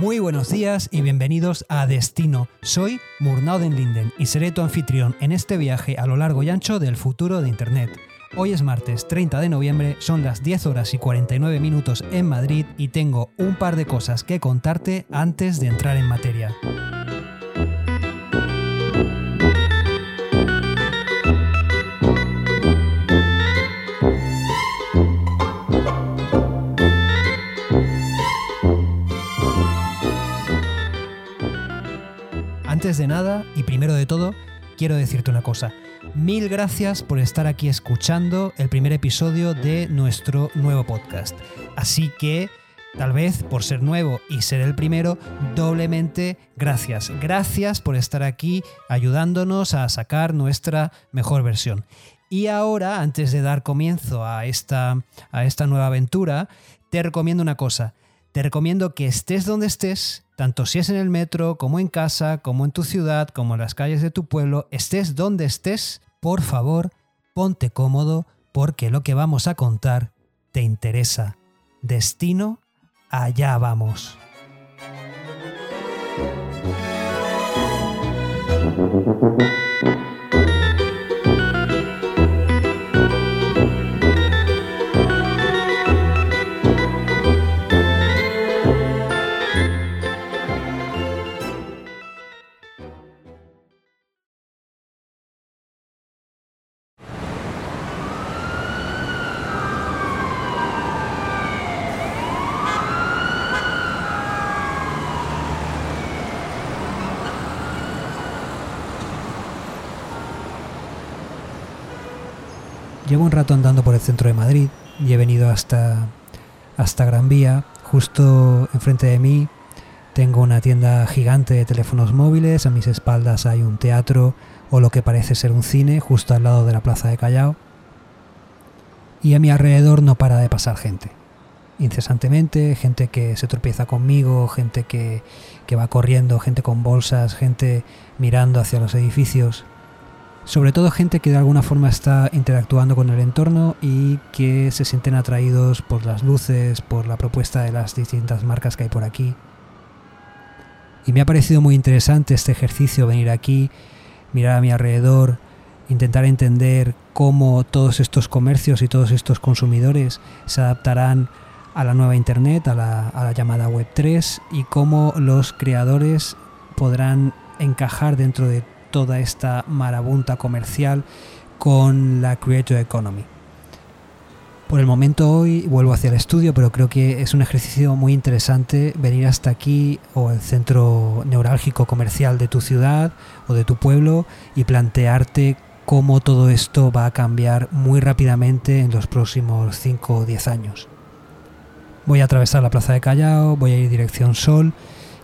Muy buenos días y bienvenidos a Destino. Soy Murnauden Linden y seré tu anfitrión en este viaje a lo largo y ancho del futuro de Internet. Hoy es martes 30 de noviembre, son las 10 horas y 49 minutos en Madrid y tengo un par de cosas que contarte antes de entrar en materia. Antes de nada, y primero de todo, quiero decirte una cosa. Mil gracias por estar aquí escuchando el primer episodio de nuestro nuevo podcast. Así que, tal vez por ser nuevo y ser el primero, doblemente gracias. Gracias por estar aquí ayudándonos a sacar nuestra mejor versión. Y ahora, antes de dar comienzo a esta, a esta nueva aventura, te recomiendo una cosa. Te recomiendo que estés donde estés, tanto si es en el metro, como en casa, como en tu ciudad, como en las calles de tu pueblo, estés donde estés, por favor, ponte cómodo porque lo que vamos a contar te interesa. Destino, allá vamos. Llevo un rato andando por el centro de Madrid y he venido hasta, hasta Gran Vía. Justo enfrente de mí tengo una tienda gigante de teléfonos móviles, a mis espaldas hay un teatro o lo que parece ser un cine justo al lado de la Plaza de Callao. Y a mi alrededor no para de pasar gente. Incesantemente, gente que se tropieza conmigo, gente que, que va corriendo, gente con bolsas, gente mirando hacia los edificios sobre todo gente que de alguna forma está interactuando con el entorno y que se sienten atraídos por las luces, por la propuesta de las distintas marcas que hay por aquí. Y me ha parecido muy interesante este ejercicio, venir aquí, mirar a mi alrededor, intentar entender cómo todos estos comercios y todos estos consumidores se adaptarán a la nueva Internet, a la, llamada Web3 y cómo los creadores podrán encajar dentro de toda esta marabunta comercial con la Creator Economy. Por el momento hoy vuelvo hacia el estudio, pero creo que es un ejercicio muy interesante venir hasta aquí o el centro neurálgico comercial de tu ciudad o de tu pueblo y plantearte cómo todo esto va a cambiar muy rápidamente en los próximos 5 o 10 años. Voy a atravesar la plaza de Callao, voy a ir dirección Sol,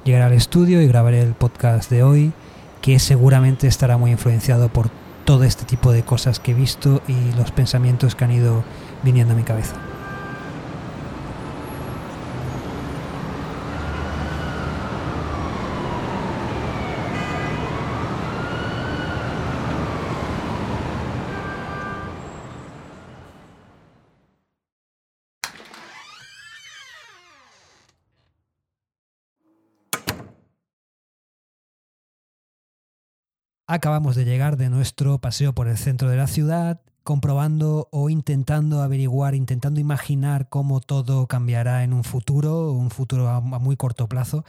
llegar al estudio y grabaré el podcast de hoy que seguramente estará muy influenciado por todo este tipo de cosas que he visto y los pensamientos que han ido viniendo a mi cabeza. Acabamos de llegar de nuestro paseo por el centro de la ciudad, comprobando o intentando averiguar, intentando imaginar cómo todo cambiará en un futuro, un futuro a muy corto plazo.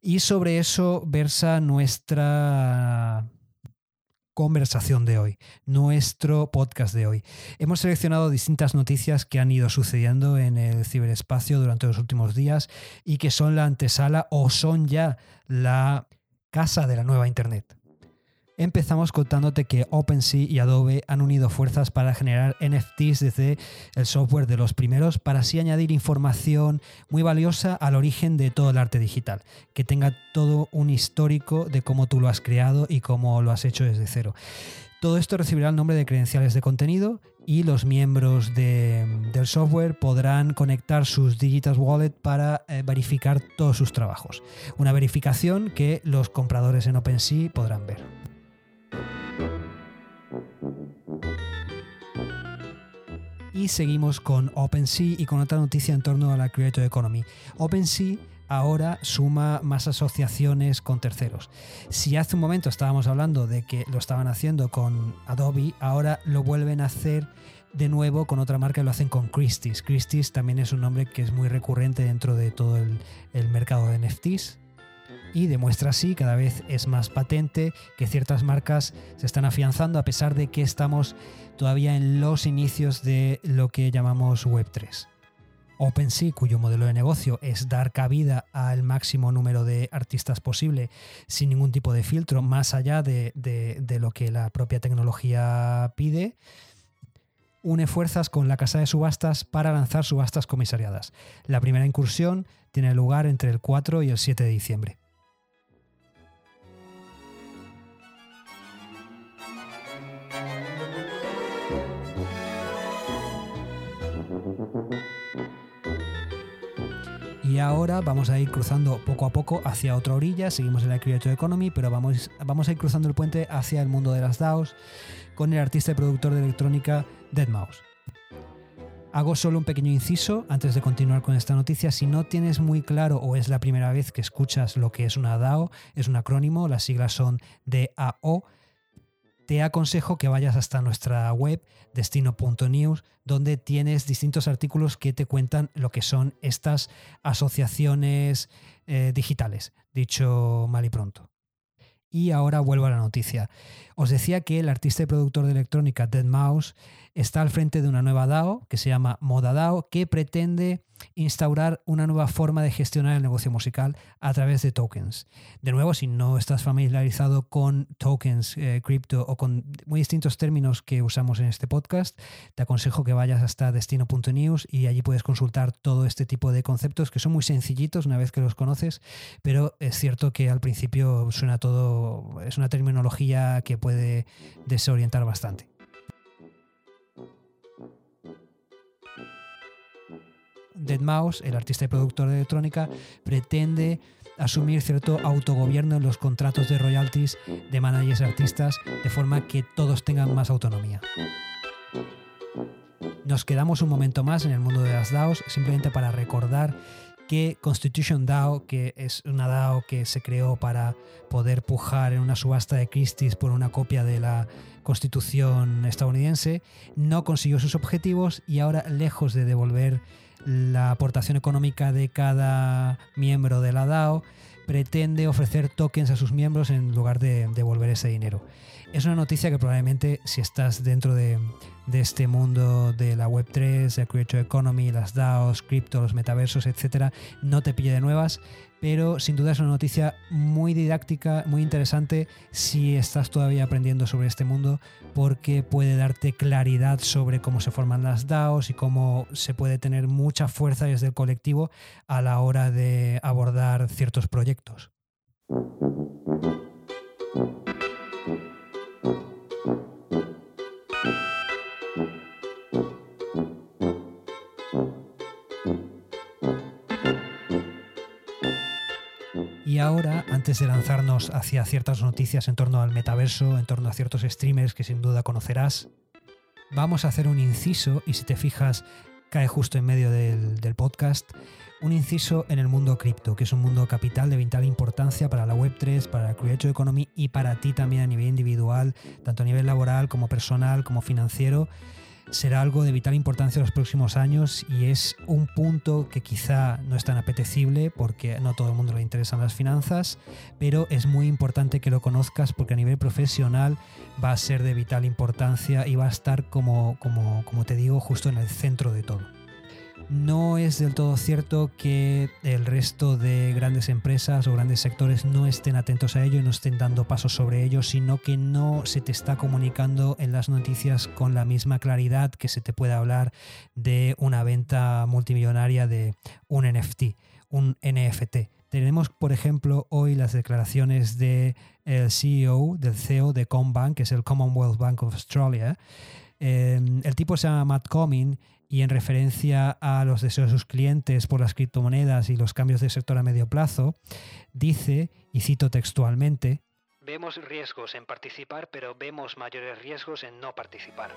Y sobre eso versa nuestra conversación de hoy, nuestro podcast de hoy. Hemos seleccionado distintas noticias que han ido sucediendo en el ciberespacio durante los últimos días y que son la antesala o son ya la casa de la nueva Internet. Empezamos contándote que OpenSea y Adobe han unido fuerzas para generar NFTs desde el software de los primeros para así añadir información muy valiosa al origen de todo el arte digital, que tenga todo un histórico de cómo tú lo has creado y cómo lo has hecho desde cero. Todo esto recibirá el nombre de credenciales de contenido y los miembros del software podrán conectar sus Digital Wallet para eh, verificar todos sus trabajos. Una verificación que los compradores en OpenSea podrán ver. Y seguimos con OpenSea y con otra noticia en torno a la Creator Economy. OpenSea ahora suma más asociaciones con terceros. Si hace un momento estábamos hablando de que lo estaban haciendo con Adobe, ahora lo vuelven a hacer de nuevo con otra marca lo hacen con Christie's. Christie's también es un nombre que es muy recurrente dentro de todo el mercado de NFTs y demuestra así cada vez es más patente que ciertas marcas se están afianzando a pesar de que estamos todavía en los inicios de lo que llamamos Web3. OpenSea, cuyo modelo de negocio es dar cabida al máximo número de artistas posible sin ningún tipo de filtro, más allá de, lo que la propia tecnología pide, une fuerzas con la casa de subastas para lanzar subastas comisariadas. La primera incursión tiene lugar entre el 4 y el 7 de diciembre. Y ahora vamos a ir cruzando poco a poco hacia otra orilla, seguimos en la Creator Economy, pero vamos, vamos a ir cruzando el puente hacia el mundo de las DAOs con el artista y productor de electrónica Deadmau5. Hago solo un pequeño inciso antes de continuar con esta noticia. Si no tienes muy claro o es la primera vez que escuchas lo que es una DAO, es un acrónimo, las siglas son DAO te aconsejo que vayas hasta nuestra web destino.news, donde tienes distintos artículos que te cuentan lo que son estas asociaciones eh, digitales, dicho mal y pronto. Y ahora vuelvo a la noticia. Os decía que el artista y productor de electrónica Dead Mouse está al frente de una nueva DAO que se llama Moda DAO, que pretende instaurar una nueva forma de gestionar el negocio musical a través de tokens. De nuevo, si no estás familiarizado con tokens, eh, cripto o con muy distintos términos que usamos en este podcast, te aconsejo que vayas hasta destino.news y allí puedes consultar todo este tipo de conceptos que son muy sencillitos una vez que los conoces, pero es cierto que al principio suena todo, es una terminología que puede desorientar bastante. Deadmau5, el artista y productor de electrónica, pretende asumir cierto autogobierno en los contratos de royalties de managers y artistas, de forma que todos tengan más autonomía. Nos quedamos un momento más en el mundo de las DAOs, simplemente para recordar que Constitution DAO, que es una DAO que se creó para poder pujar en una subasta de Christie's por una copia de la Constitución estadounidense, no consiguió sus objetivos y ahora, lejos de devolver la aportación económica de cada miembro de la DAO, pretende ofrecer tokens a sus miembros en lugar de devolver ese dinero. Es una noticia que probablemente si estás dentro de, de este mundo de la Web3, la Creator Economy, las DAOs, cripto, los metaversos, etcétera, no te pille de nuevas, pero sin duda es una noticia muy didáctica, muy interesante si estás todavía aprendiendo sobre este mundo, porque puede darte claridad sobre cómo se forman las DAOs y cómo se puede tener mucha fuerza desde el colectivo a la hora de abordar ciertos proyectos. Y ahora, antes de lanzarnos hacia ciertas noticias en torno al metaverso, en torno a ciertos streamers que sin duda conocerás, vamos a hacer un inciso, y si te fijas, cae justo en medio del, podcast, un inciso en el mundo cripto, que es un mundo capital de vital importancia para la Web3, para la Creator Economy y para ti también a nivel individual, tanto a nivel laboral como personal, como financiero será algo de vital importancia en los próximos años y es un punto que quizá no es tan apetecible porque no todo el mundo le interesan las finanzas, pero es muy importante que lo conozcas porque a nivel profesional va a ser de vital importancia y va a estar como, como, como te digo justo en el centro de todo. No es del todo cierto que el resto de grandes empresas o grandes sectores no estén atentos a ello y no estén dando pasos sobre ello, sino que no se te está comunicando en las noticias con la misma claridad que se te puede hablar de una venta multimillonaria de un NFT, un NFT Tenemos, por ejemplo, hoy las declaraciones del CEO, del CEO de Combank, que es el Commonwealth Bank of Australia. Em, el tipo se llama Matt Coming y en referencia a los deseos de sus clientes por las criptomonedas y los cambios de sector a medio plazo, dice, y cito textualmente, Vemos riesgos en participar, pero vemos mayores riesgos en no participar.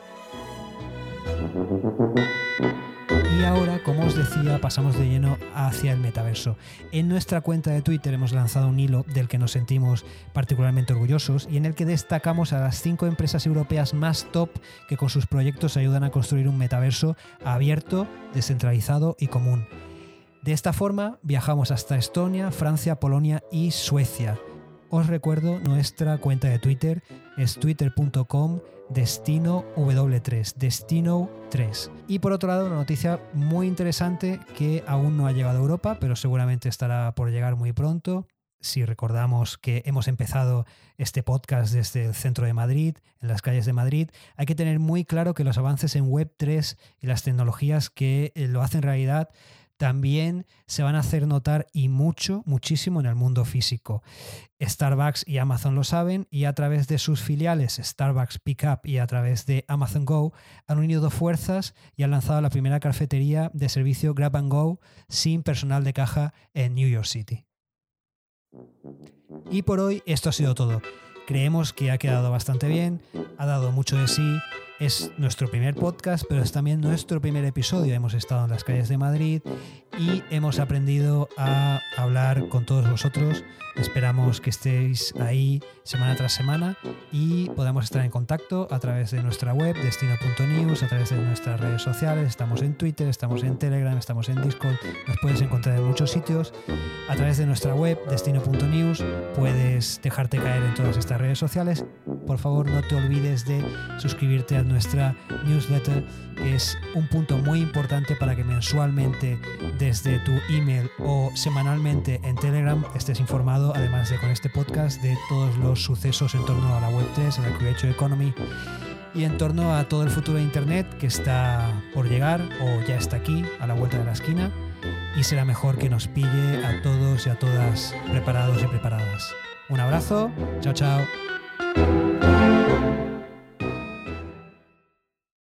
Como os decía, pasamos de lleno hacia el metaverso. En nuestra cuenta de Twitter hemos lanzado un hilo del que nos sentimos particularmente orgullosos y en el que destacamos a las cinco empresas europeas más top que con sus proyectos ayudan a construir un metaverso abierto, descentralizado y común. De esta forma viajamos hasta Estonia, Francia, Polonia y Suecia. Os recuerdo nuestra cuenta de Twitter es twitter.com Destino W3, Destino 3. Y por otro lado, una noticia muy interesante que aún no ha llegado a Europa, pero seguramente estará por llegar muy pronto. Si recordamos que hemos empezado este podcast desde el centro de Madrid, en las calles de Madrid, hay que tener muy claro que los avances en Web3 y las tecnologías que eh, lo hacen realidad también se van a hacer notar y mucho, muchísimo en el mundo físico. Starbucks y Amazon lo saben y a través de sus filiales Starbucks Pickup y a través de Amazon Go han unido fuerzas y han lanzado la primera cafetería de servicio Grab and Go sin personal de caja en New York City. Y por hoy esto ha sido todo. Creemos que ha quedado bastante bien, ha dado mucho de sí, es nuestro primer podcast, pero es también nuestro primer episodio. Hemos estado en las calles de Madrid y hemos aprendido a hablar con todos vosotros. Esperamos que estéis ahí semana tras semana y podamos estar en contacto a través de nuestra web destino.news, a través de nuestras redes sociales. Estamos en Twitter, estamos en Telegram, estamos en Discord. Nos puedes encontrar en muchos sitios. A través de nuestra web destino.news puedes dejarte caer en todas estas redes sociales. Por favor, no te olvides de suscribirte a nuestra newsletter, es un punto muy importante para que mensualmente desde tu email o semanalmente en Telegram estés informado, además de con este podcast, de todos los sucesos en torno a la Web3, a la Creative Economy y en torno a todo el futuro de Internet que está por llegar o ya está aquí, a la vuelta de la esquina, y será mejor que nos pille a todos y a todas preparados y preparadas. Un abrazo, chao chao.